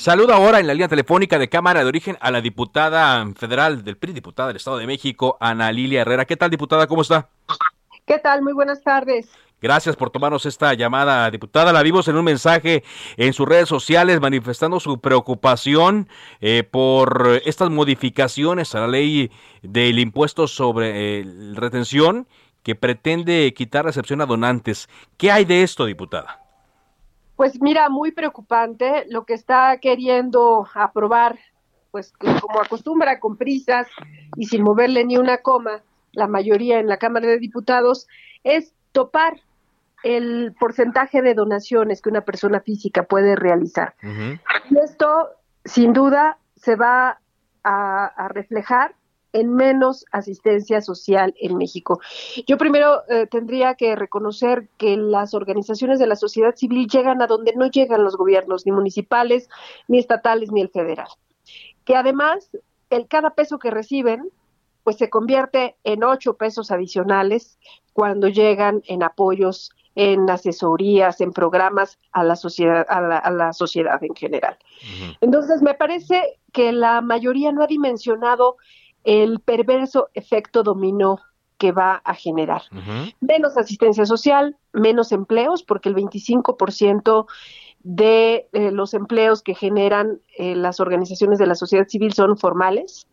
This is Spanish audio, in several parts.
Saludo ahora en la línea telefónica de Cámara de Origen a la diputada federal del PRI, diputada del Estado de México, Ana Lilia Herrera. ¿Qué tal, diputada? ¿Cómo está? ¿Qué tal? Muy buenas tardes. Gracias por tomarnos esta llamada, diputada. La vimos en un mensaje en sus redes sociales manifestando su preocupación eh, por estas modificaciones a la ley del impuesto sobre eh, retención que pretende quitar recepción a donantes. ¿Qué hay de esto, diputada? Pues mira, muy preocupante lo que está queriendo aprobar, pues como acostumbra, con prisas y sin moverle ni una coma, la mayoría en la Cámara de Diputados, es topar el porcentaje de donaciones que una persona física puede realizar. Y esto, sin duda, se va a, a, reflejar en menos asistencia social en México. Yo primero eh, tendría que reconocer que las organizaciones de la sociedad civil llegan a donde no llegan los gobiernos, ni municipales, ni estatales, ni el federal. Que además, el cada peso que reciben, pues se convierte en ocho pesos adicionales cuando llegan en apoyos en asesorías, en programas a la sociedad, a la, a la sociedad en general. Uh -huh. Entonces, me parece que la mayoría no ha dimensionado el perverso efecto dominó que va a generar. Uh -huh. Menos asistencia social, menos empleos, porque el 25% de eh, los empleos que generan eh, las organizaciones de la sociedad civil son formales,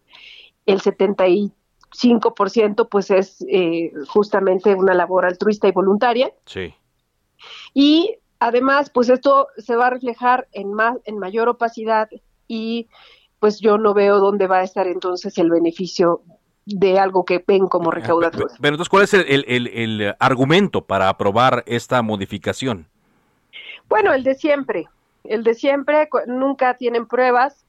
el 75% pues es eh, justamente una labor altruista y voluntaria. Sí. Y además, pues esto se va a reflejar en más, en mayor opacidad y pues yo no veo dónde va a estar entonces el beneficio de algo que ven como recaudador. Pero, pero entonces, ¿cuál es el, el, el, el, argumento para aprobar esta modificación? Bueno, el de siempre. El de siempre, nunca tienen pruebas.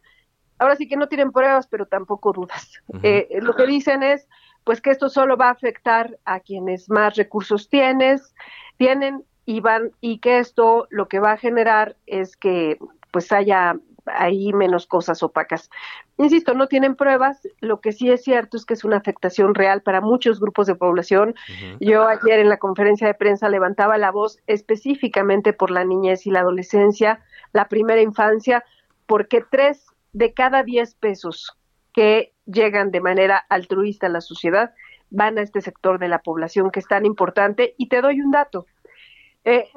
Ahora sí que no tienen pruebas, pero tampoco dudas. Uh -huh. eh, lo que dicen es, pues que esto solo va a afectar a quienes más recursos tienes, tienen y van y que esto lo que va a generar es que pues haya ahí menos cosas opacas. Insisto, no tienen pruebas, lo que sí es cierto es que es una afectación real para muchos grupos de población. Uh -huh. Yo ayer en la conferencia de prensa levantaba la voz específicamente por la niñez y la adolescencia, la primera infancia, porque tres de cada diez pesos que llegan de manera altruista a la sociedad van a este sector de la población que es tan importante. Y te doy un dato. Eh,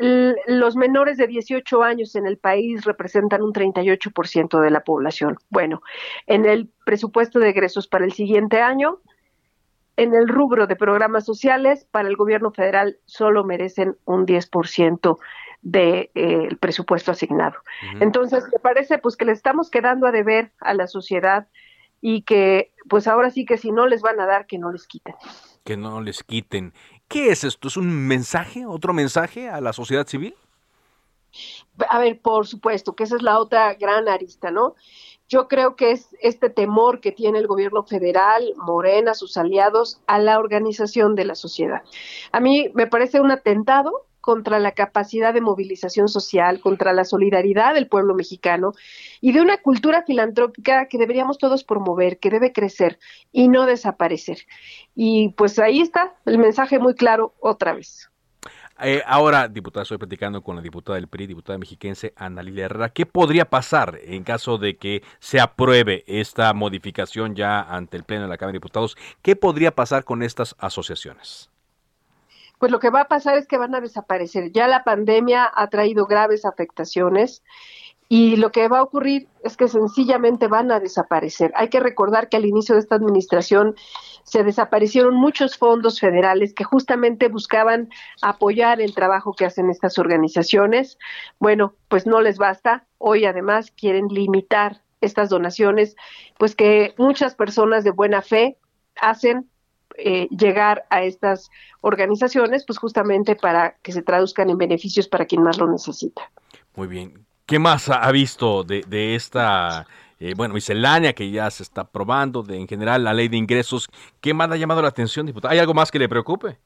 los menores de 18 años en el país representan un 38% de la población. Bueno, en el presupuesto de egresos para el siguiente año, en el rubro de programas sociales, para el gobierno federal solo merecen un 10% del de, eh, presupuesto asignado. Uh -huh. Entonces, me parece pues que le estamos quedando a deber a la sociedad y que pues ahora sí que si no les van a dar, que no les quiten. Que no les quiten. ¿Qué es esto? ¿Es un mensaje, otro mensaje a la sociedad civil? A ver, por supuesto, que esa es la otra gran arista, ¿no? Yo creo que es este temor que tiene el gobierno federal, Morena, sus aliados, a la organización de la sociedad. A mí me parece un atentado contra la capacidad de movilización social, contra la solidaridad del pueblo mexicano y de una cultura filantrópica que deberíamos todos promover, que debe crecer y no desaparecer. Y pues ahí está el mensaje muy claro otra vez. Eh, ahora, diputada, estoy platicando con la diputada del PRI, diputada mexiquense Ana Lilia Herrera. ¿Qué podría pasar en caso de que se apruebe esta modificación ya ante el Pleno de la Cámara de Diputados? ¿Qué podría pasar con estas asociaciones? Pues lo que va a pasar es que van a desaparecer. Ya la pandemia ha traído graves afectaciones y lo que va a ocurrir es que sencillamente van a desaparecer. Hay que recordar que al inicio de esta administración se desaparecieron muchos fondos federales que justamente buscaban apoyar el trabajo que hacen estas organizaciones. Bueno, pues no les basta. Hoy además quieren limitar estas donaciones, pues que muchas personas de buena fe hacen eh, llegar a estas organizaciones, pues justamente para que se traduzcan en beneficios para quien más lo necesita. Muy bien. ¿Qué más ha visto de, de esta, eh, bueno, miscelánea que ya se está aprobando, de en general la ley de ingresos? ¿Qué más ha llamado la atención, diputado? ¿Hay algo más que le preocupe?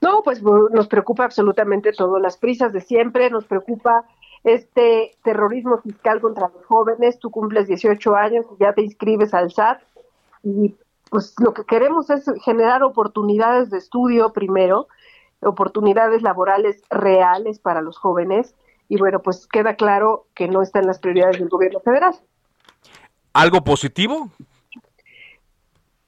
No, pues nos preocupa absolutamente todo, las prisas de siempre, nos preocupa este terrorismo fiscal contra los jóvenes, tú cumples 18 años, ya te inscribes al SAT y pues lo que queremos es generar oportunidades de estudio primero, oportunidades laborales reales para los jóvenes y bueno, pues queda claro que no está en las prioridades del gobierno federal. ¿Algo positivo?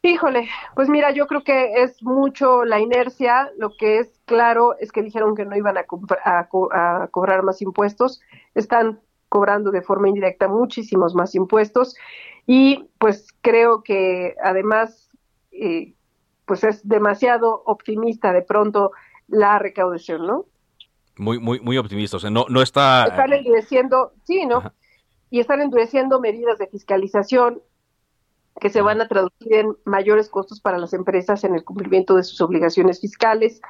Híjole, pues mira, yo creo que es mucho la inercia. Lo que es claro es que dijeron que no iban a, a, cobrar más impuestos. Están cobrando de forma indirecta muchísimos más impuestos y pues creo que además eh, pues es demasiado optimista de pronto la recaudación, ¿no? Muy, muy, muy optimista. O sea, no, no está. Están endureciendo, sí, ¿no? Y están endureciendo medidas de fiscalización que se van a traducir en mayores costos para las empresas en el cumplimiento de sus obligaciones fiscales.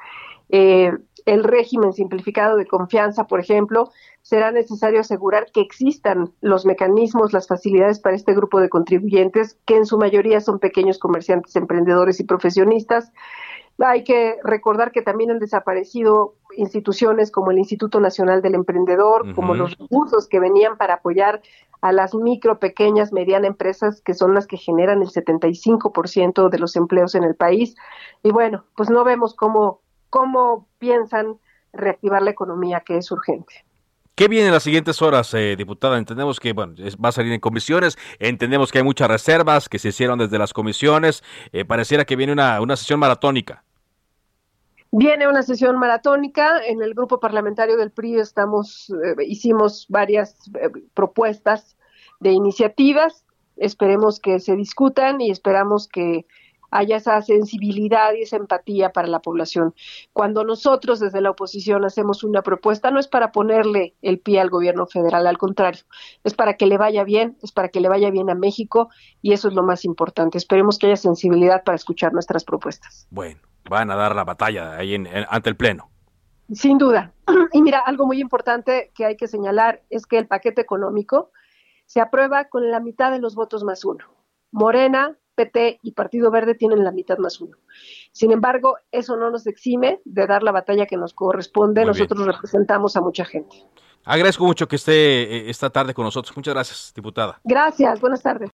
Eh, el régimen simplificado de confianza, por ejemplo, será necesario asegurar que existan los mecanismos, las facilidades para este grupo de contribuyentes, que en su mayoría son pequeños comerciantes, emprendedores y profesionistas. Hay que recordar que también han desaparecido instituciones como el Instituto Nacional del Emprendedor, como los recursos que venían para apoyar a las micro, pequeñas, medianas empresas que son las que generan el 75% de los empleos en el país. Y bueno, pues no vemos cómo, cómo piensan reactivar la economía, que es urgente. ¿Qué viene en las siguientes horas, eh, diputada? Entendemos que bueno, va a salir en comisiones, entendemos que hay muchas reservas que se hicieron desde las comisiones, eh, pareciera que viene una, una sesión maratónica. Viene una sesión maratónica. En el grupo parlamentario del PRI estamos, eh, hicimos varias eh, propuestas de iniciativas. Esperemos que se discutan y esperamos que haya esa sensibilidad y esa empatía para la población. Cuando nosotros desde la oposición hacemos una propuesta, no es para ponerle el pie al gobierno federal, al contrario, es para que le vaya bien, es para que le vaya bien a México y eso es lo más importante. Esperemos que haya sensibilidad para escuchar nuestras propuestas. Bueno van a dar la batalla ahí ante el Pleno. Sin duda. Y mira, algo muy importante que hay que señalar es que el paquete económico se aprueba con la mitad de los votos más uno. Morena, PT y Partido Verde tienen la mitad más uno. Sin embargo, eso no nos exime de dar la batalla que nos corresponde. Nosotros representamos a mucha gente. Agradezco mucho que esté eh, esta tarde con nosotros. Muchas gracias, diputada. Gracias, buenas tardes.